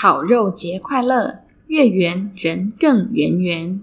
烤肉节快乐月圆人更圆圆。